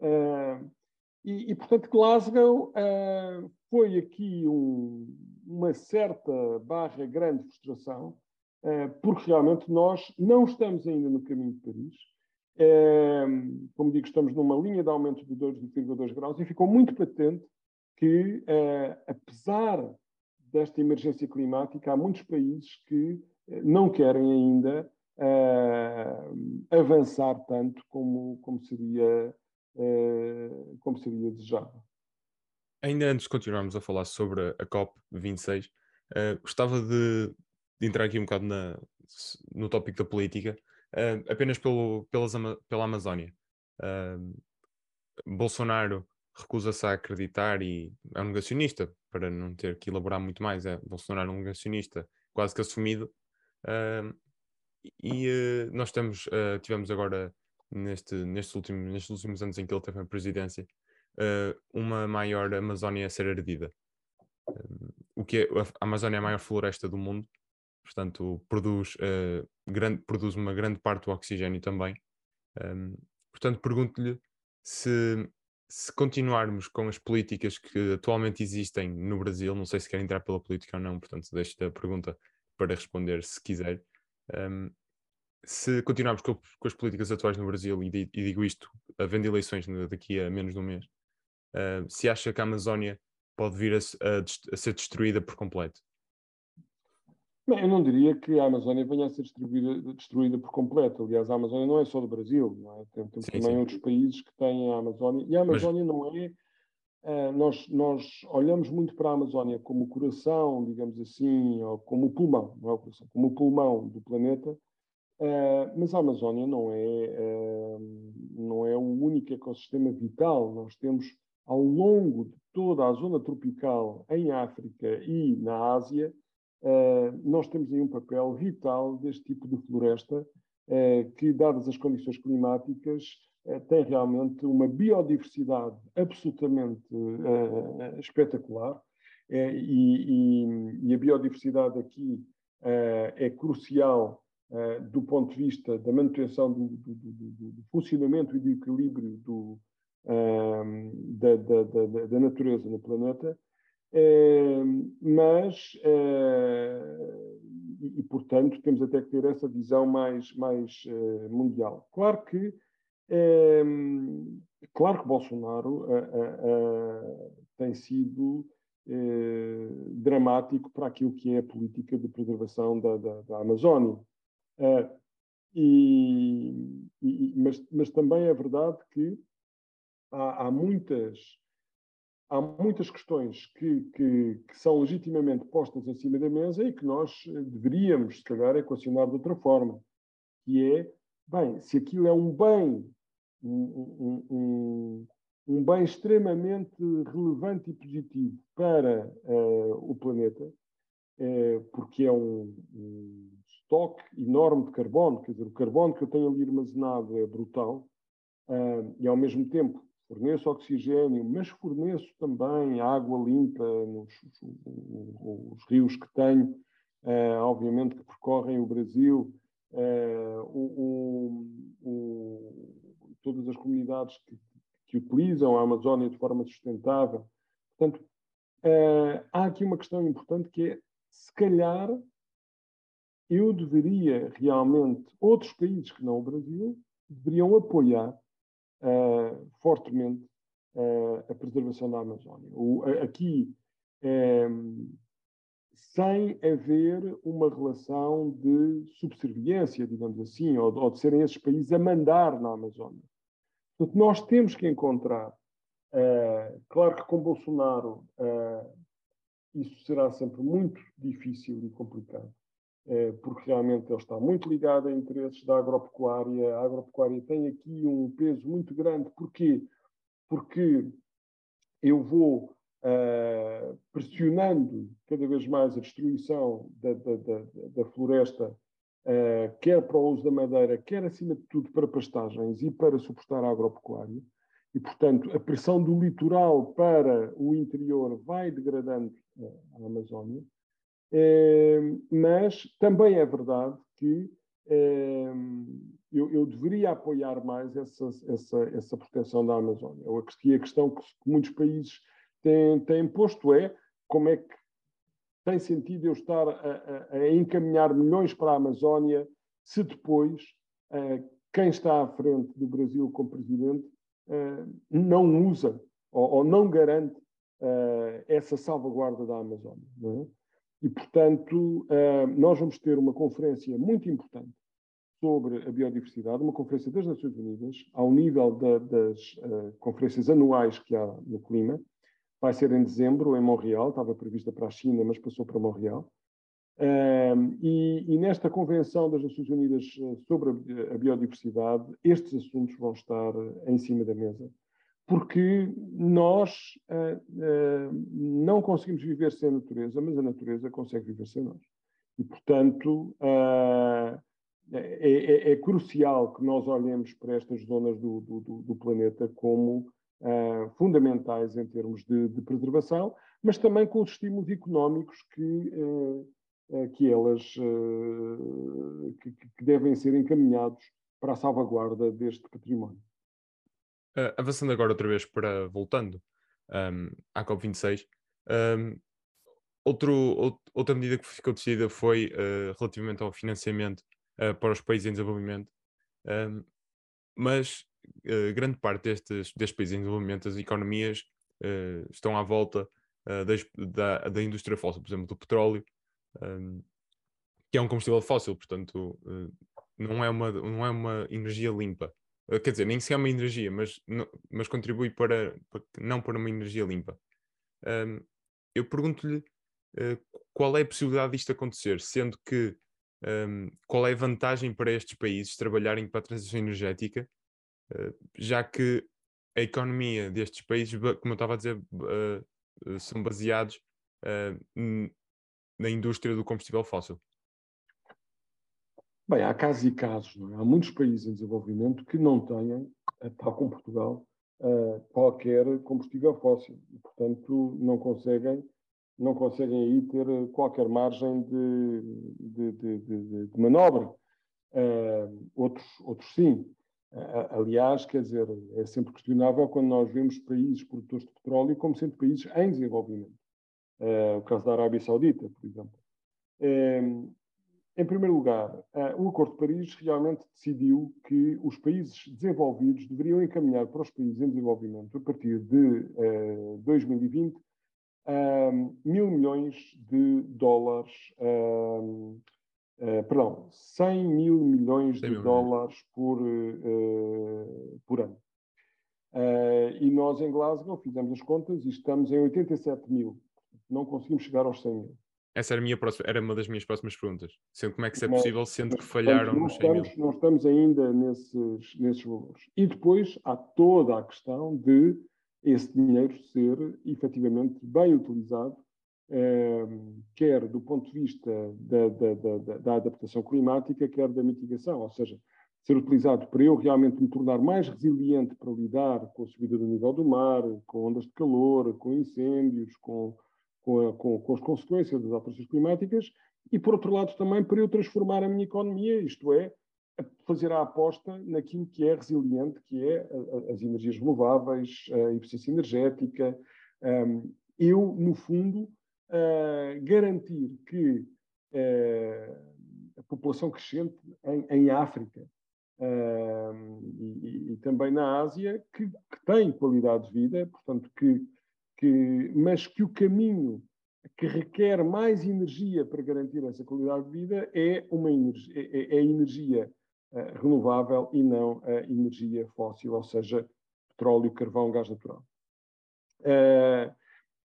Uh, e, e, portanto, Glasgow foi aqui um, uma certa barra grande frustração, porque realmente nós não estamos ainda no caminho de Paris. Uh, como digo, estamos numa linha de aumento de 2,2 graus e ficou muito patente que, apesar desta emergência climática, há muitos países que não querem ainda avançar tanto como, como seria como seria desejável. Ainda antes de continuarmos a falar sobre a COP26, uh, eh, gostava de, de, entrar aqui um bocado na, no tópico da política, uh, apenas pelo, pelas, pela Amazónia. Bolsonaro recusa-se a acreditar e é um negacionista, para não ter que elaborar muito mais, é Bolsonaro um negacionista quase que assumido. e nós temos, tivemos agora neste, nestes, últimos, nestes últimos anos em que ele teve a presidência, uh, uma maior Amazónia a ser ardida. Uh, o que é, a Amazónia é a maior floresta do mundo, portanto, produz, uh, grande, produz uma grande parte do oxigênio também. Um, portanto, pergunto-lhe se, se continuarmos com as políticas que atualmente existem no Brasil, não sei se quer entrar pela política ou não, portanto, deixo-te a pergunta para responder se quiser. Um, se continuarmos com, com, as políticas atuais no Brasil, e, e, digo isto, havendo eleições daqui a menos de um mês, uh, se acha que a Amazónia pode vir a, a, a, ser destruída por completo? Bem, eu não diria que a Amazónia venha a ser destruída, destruída por completo. Aliás, a Amazónia não é só do Brasil, não é? Tem, tem sim, também sim. outros países que têm a Amazónia. E a Amazónia Mas... não é. Uh, nós, nós olhamos muito para a Amazónia como o coração, digamos assim, ou como o pulmão, não é o coração, como o pulmão do planeta, Uh, mas a Amazónia não é, uh, não é o único ecossistema vital. Nós temos, ao longo de toda a zona tropical, em África e na Ásia, nós temos aí um papel vital deste tipo de floresta, que, dadas as condições climáticas, tem realmente uma biodiversidade absolutamente espetacular. E, a biodiversidade aqui é crucial do ponto de vista da manutenção do, do, do, do funcionamento e do equilíbrio da, da, da, da, natureza no planeta, mas, eh, e, e, portanto, temos até que ter essa visão mais, mais mundial. Claro que, claro que Bolsonaro tem sido eh, dramático para aquilo que é a política de preservação da, da, da Amazónia. E, e, mas, mas, também é verdade que há, há muitas, há muitas questões que, que, que, são legitimamente postas em cima da mesa e que nós deveríamos, se calhar, equacionar de outra forma, que é, bem, se aquilo é um bem, um, um, um bem extremamente relevante e positivo para uh, o planeta, uh, porque é um, um estoque enorme de carbono, quer dizer, o carbono que eu tenho ali armazenado é brutal, uh, e ao mesmo tempo forneço oxigênio, mas forneço também água limpa nos os, os rios que tenho, uh, obviamente que percorrem o Brasil, uh, o, o, todas as comunidades que, que, utilizam a Amazónia de forma sustentável. Portanto, há aqui uma questão importante que é, se calhar, eu deveria realmente, outros países que não o Brasil, deveriam apoiar uh, fortemente uh, a preservação da Amazónia. Aqui, um, sem haver uma relação de subserviência, digamos assim, ou, ou, de serem esses países a mandar na Amazónia. Portanto, nós temos que encontrar, uh, claro que com Bolsonaro isso será sempre muito difícil e complicado, eh, porque realmente ele está muito ligado a interesses da agropecuária. A agropecuária tem aqui um peso muito grande. Porquê? Porque eu vou uh, pressionando cada vez mais a destruição da, da, da, da floresta, uh, quer para o uso da madeira, quer acima de tudo para pastagens e para suportar a agropecuária. E, portanto, a pressão do litoral para o interior vai degradando a Amazónia. Eh, mas também é verdade que eh, eu, eu, deveria apoiar mais essa, essa, essa proteção da Amazónia. Aqui a questão que muitos países têm, têm posto é como é que tem sentido eu estar a, a, a encaminhar milhões para a Amazónia se depois uh, quem está à frente do Brasil como presidente uh, não usa ou, ou não garante uh, essa salvaguarda da Amazónia. É? E, portanto, nós vamos ter uma conferência muito importante sobre a biodiversidade, uma conferência das Nações Unidas, ao nível da, das conferências anuais que há no clima, vai ser em dezembro, em Montreal, estava prevista para a China, mas passou para Montreal. Um, e, e, nesta Convenção das Nações Unidas eh, sobre a, biodiversidade, estes assuntos vão estar eh, em cima da mesa, porque nós uh, uh, não conseguimos viver sem a natureza, mas a natureza consegue viver sem nós. E, portanto, uh, é, é, é, crucial que nós olhemos para estas zonas do, do, do planeta como fundamentais em termos de, de, preservação, mas também com os estímulos económicos que, que elas que, que, devem ser encaminhados para a salvaguarda deste património. Avançando agora outra vez para, voltando um, à COP26, um, outro, outra medida que ficou decidida foi uh, relativamente ao financiamento uh, para os países em desenvolvimento, um, mas uh, grande parte destes, destes países em desenvolvimento, as economias uh, estão à volta uh, da, da indústria fóssil, por exemplo, do petróleo, que é um combustível fóssil, portanto, não, é uma, não é uma energia limpa. Quer dizer, nem se é uma energia, mas, não, mas contribui para, para, não para uma energia limpa. Um, eu pergunto-lhe qual é a possibilidade disto acontecer, sendo que um, qual é a vantagem para estes países trabalharem para a transição energética eh, já que a economia destes países, como eu estava a dizer, eh, eh, são baseados na indústria do combustível fóssil. Bem, há casos e casos. É? Há muitos países em desenvolvimento que não têm, tal como Portugal, qualquer combustível fóssil. E, portanto, não conseguem, não conseguem aí ter qualquer margem de, de, de, de manobra. outros, outros sim. Aliás, quer dizer, é sempre questionável quando nós vemos países produtores de petróleo como sendo países em desenvolvimento. o caso da Arábia Saudita, por exemplo. Em primeiro lugar, o Acordo de Paris realmente decidiu que os países desenvolvidos deveriam encaminhar para os países em desenvolvimento, a partir de 2020, mil milhões de dólares Uh, perdão, 100 mil milhões de dólares por, por ano. E nós em Glasgow fizemos as contas e estamos em 87 mil. Não conseguimos chegar aos 100 mil. Essa era, minha próxima, era uma das minhas próximas perguntas. Sendo como é que isso é possível, sendo que falharam 100 mil? Não estamos ainda nesses, nesses valores. E depois há toda a questão de esse dinheiro ser efetivamente bem utilizado Ehm, quer do ponto de vista da, da, da, da, adaptação climática, quer da mitigação, ou seja, ser utilizado para eu realmente me tornar mais resiliente para lidar com a subida do nível do mar, com ondas de calor, com incêndios, com, com, a, com, com as consequências das alterações climáticas, e por outro lado também para eu transformar a minha economia, isto é, fazer a aposta naquilo que é resiliente, que é as energias renováveis, a eficiência energética. Ehm, eu, no fundo, garantir que uh, a população crescente em, África uh, e, também na Ásia, que, tem qualidade de vida, portanto, que, que, mas que o caminho que requer mais energia para garantir essa qualidade de vida é, uma energia, é, é, é energia uh, renovável e não a energia fóssil, ou seja, petróleo, carvão, gás natural. Uh,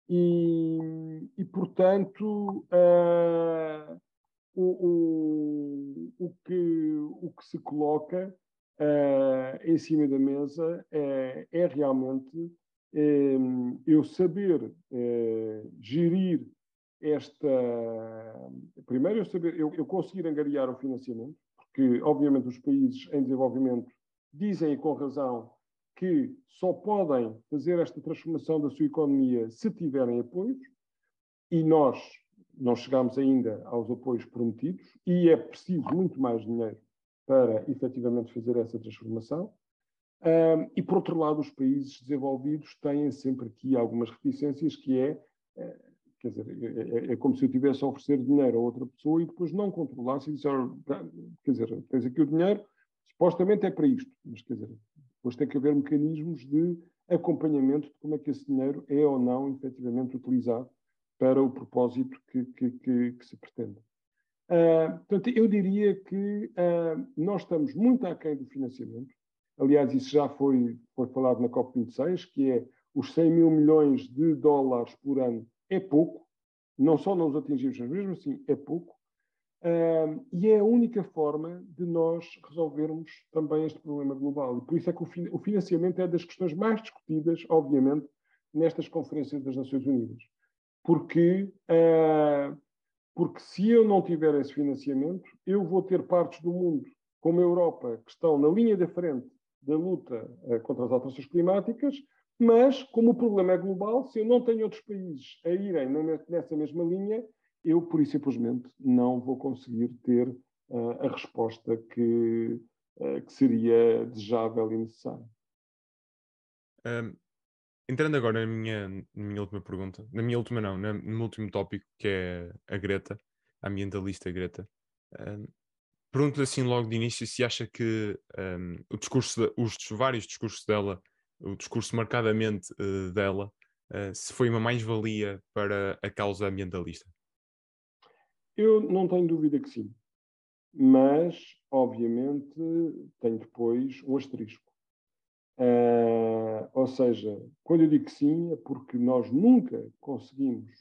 e, e portanto, uh, o, o, o, que, o que se coloca em cima da mesa é, realmente eu saber é, gerir esta. Primeiro, eu, saber, eu, eu conseguir angariar o financiamento, porque, obviamente, os países em desenvolvimento dizem, e com razão, que só podem fazer esta transformação da sua economia se tiverem apoios, e nós não chegamos ainda aos apoios prometidos, e é preciso muito mais dinheiro para efetivamente fazer essa transformação. Um, e, por outro lado, os países desenvolvidos têm sempre aqui algumas reticências, que é, é quer dizer, é, é, é, como se eu tivesse a oferecer dinheiro a outra pessoa e depois não controlasse e disser, quer dizer, tens aqui o dinheiro, supostamente é para isto, mas quer dizer, depois tem que haver mecanismos de acompanhamento de como é que esse dinheiro é ou não efetivamente utilizado para o propósito que, que, que, que se pretende. Uh, portanto, eu diria que uh, nós estamos muito aquém do financiamento. Aliás, isso já foi, foi falado na COP26, que é os 100 mil milhões de dólares por ano é pouco, não só não os atingimos, mas mesmo assim é pouco. E é a única forma de nós resolvermos também este problema global. E por isso é que o, o financiamento é das questões mais discutidas, obviamente, nestas conferências das Nações Unidas. Porque uh, porque se eu não tiver esse financiamento, eu vou ter partes do mundo, como a Europa, que estão na linha da frente da luta uh, contra as alterações climáticas, mas como o problema é global, se eu não tenho outros países a irem nessa mesma linha, eu, por e simplesmente, não vou conseguir ter uh, a resposta que, uh, que seria desejável e necessária. Um, entrando agora na minha, na minha última pergunta, na minha última não, no meu último tópico, que é a Greta, a ambientalista Greta, um, pergunto-lhe assim logo de início se acha que um, o discurso, de, os vários discursos dela, o discurso marcadamente uh, dela, uh, se foi uma mais-valia para a causa ambientalista. Eu não tenho dúvida que sim, mas obviamente tem depois um asterisco. Uh, ou seja, quando eu digo que sim, é porque nós nunca conseguimos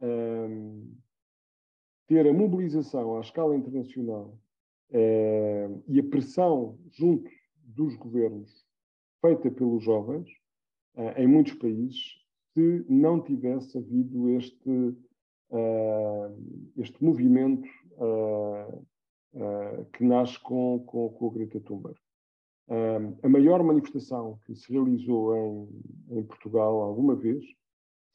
uh, ter a mobilização à escala internacional uh, e a pressão junto dos governos feita pelos jovens em muitos países se não tivesse havido este, este movimento que nasce com, com, com o Greta Thunberg. A maior manifestação que se realizou em, em, Portugal alguma vez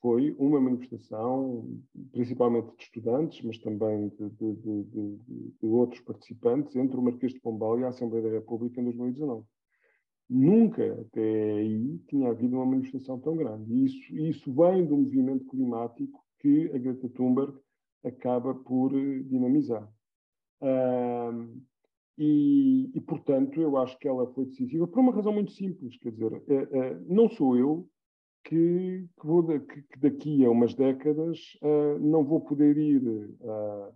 foi uma manifestação, principalmente de estudantes, mas também de, de, de, de, outros participantes, entre o Marquês de Pombal e a Assembleia da República em 2019. Nunca até aí tinha havido uma manifestação tão grande. E isso, isso vem do movimento climático que a Greta Thunberg acaba por eh, dinamizar. E, e, portanto, eu acho que ela foi decisiva por uma razão muito simples, quer dizer, é, é, não sou eu que, que, vou que, que, daqui a umas décadas uh, não vou poder ir uh,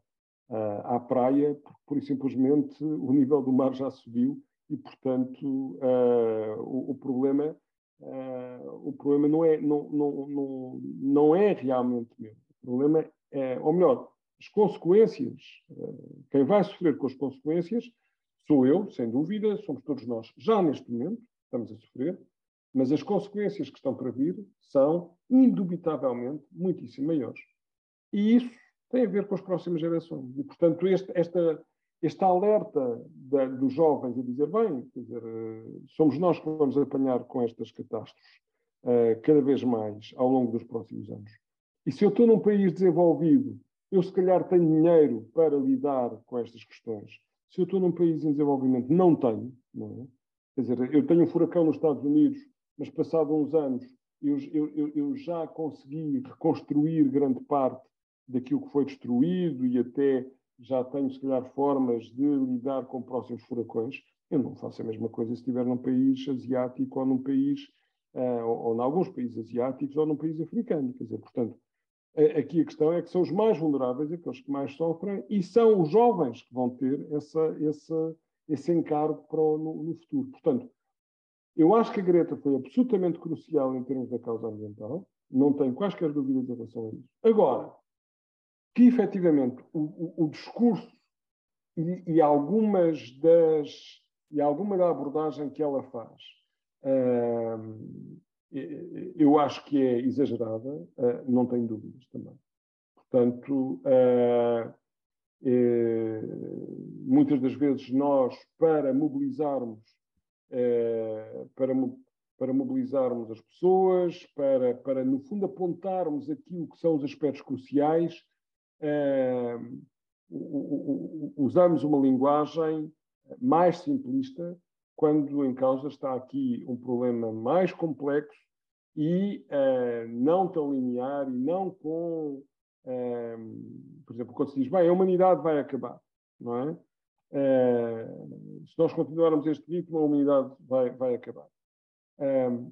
uh, à praia, porque por simplesmente o nível do mar já subiu e, portanto, o, o, problema o problema não é não, não, não, não é realmente meu. O problema é, ou melhor, as consequências, quem vai sofrer com as consequências Sou eu, sem dúvida, somos todos nós, já neste momento, estamos a sofrer, mas as consequências que estão para vir são, indubitavelmente, muitíssimo maiores. E isso tem a ver com as próximas gerações. E, portanto, este, esta, alerta da, dos jovens a dizer, bem, dizer, eh, somos nós que vamos apanhar com estas catástrofes uh, cada vez mais ao longo dos próximos anos. E se eu estou num país desenvolvido, eu se calhar tenho dinheiro para lidar com estas questões. Se eu estou num país em desenvolvimento, não tenho, não é? Quer dizer, eu tenho um furacão nos Estados Unidos, mas passado uns anos eu, eu, eu já consegui reconstruir grande parte daquilo que foi destruído e até já tenho, se calhar, formas de lidar com próximos furacões. Eu não faço a mesma coisa se estiver num país asiático ou num país, uh, ou, ou em alguns países asiáticos ou num país africano. Quer dizer, portanto, Aqui a questão é que são os mais vulneráveis, aqueles que mais sofrem, e são os jovens que vão ter essa, essa, esse encargo para o, no, no, futuro. Portanto, eu acho que a Greta foi absolutamente crucial em termos da causa ambiental, não tenho quaisquer dúvidas em relação a isso. Agora, que efetivamente o, o, o discurso e, e, algumas das e alguma da abordagem que ela faz uh, eu acho que é exagerada, eh, não tenho dúvidas também. Portanto, eh, muitas das vezes nós, para mobilizarmos, para, para mobilizarmos as pessoas, para, para, no fundo, apontarmos aquilo que são os aspectos cruciais, usamos uma linguagem mais simplista, quando em causa está aqui um problema mais complexo e uh, não tão linear e não com, uh, por exemplo, quando se diz, bem, a humanidade vai acabar, não é? Uh, se nós continuarmos este ritmo, a humanidade vai, vai acabar.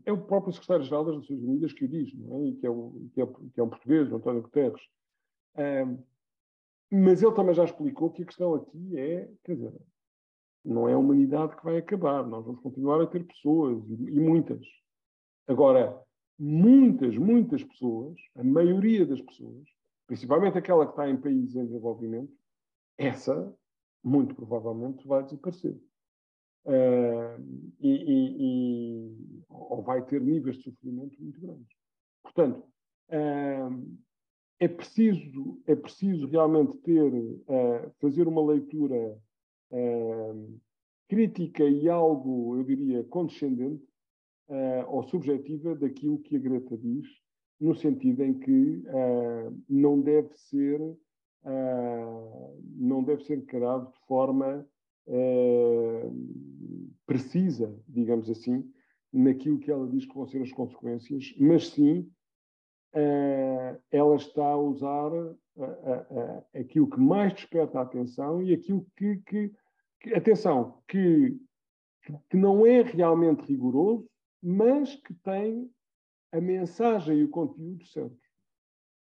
é o próprio secretário-geral das Nações Unidas que o diz, não é? E que é, o, que é, que é um português, o António Guterres. mas ele também já explicou que a questão aqui é, quer dizer, não é a humanidade que vai acabar, nós vamos continuar a ter pessoas, e, e muitas. Agora, muitas, muitas pessoas, a maioria das pessoas, principalmente aquela que está em países em desenvolvimento, essa, muito provavelmente, vai desaparecer. Uh, e, e, e, ou vai ter níveis de sofrimento muito grandes. Portanto, uh, é, preciso, é preciso realmente ter, uh, fazer uma leitura crítica e algo, eu diria, condescendente ou subjetiva daquilo que a Greta diz, no sentido em que não deve ser uh, não deve ser encarado de forma precisa, digamos assim, naquilo que ela diz que vão ser as consequências, mas sim ela está a usar aquilo que mais desperta a atenção e aquilo que, que, que atenção, que, que não é realmente rigoroso, mas que tem a mensagem e o conteúdo certos.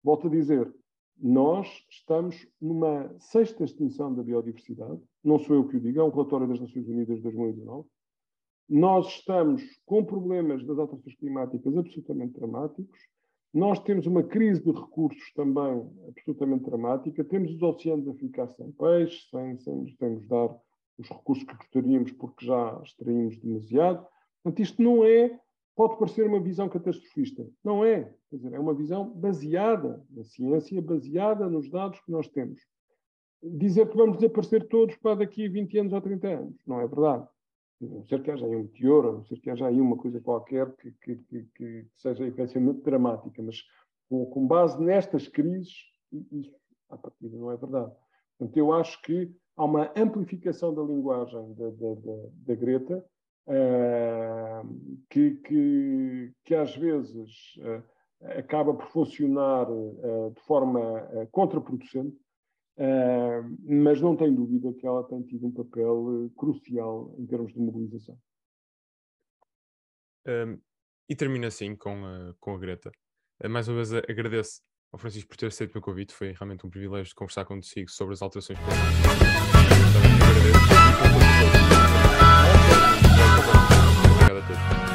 Volto a dizer, nós estamos numa sexta extinção da biodiversidade, não sou eu que o digo, é um relatório das Nações Unidas de 2019. Nós estamos com problemas das alterações climáticas absolutamente dramáticos. Nós temos uma crise de recursos também absolutamente dramática. Temos os oceanos a ficar sem peixe, sem, sem, sem nos dar os recursos que gostaríamos porque já extraímos demasiado. Portanto, isto não é, pode parecer uma visão catastrofista. Não é. Quer dizer, é uma visão baseada na ciência, baseada nos dados que nós temos. Dizer que vamos desaparecer todos para daqui a 20 anos ou 30 anos, não é verdade. A não ser que haja aí um meteoro, a não ser que haja aí uma coisa qualquer que, que, que, que seja efetivamente dramática, mas com, com, base nestas crises, isso, à partida, não é verdade. Portanto, eu acho que há uma amplificação da linguagem da, da, da, da Greta, uh, que, que, que, às vezes uh, acaba por funcionar uh, de forma contraproducente, mas não tem dúvida que ela tem tido um papel crucial em termos de mobilização. Um, e termina assim com a, com a Greta. mais uma vez agradeço ao Francisco por ter aceito o meu convite. Foi realmente um privilégio conversar contigo sobre as alterações climáticas. Obrigado a todos.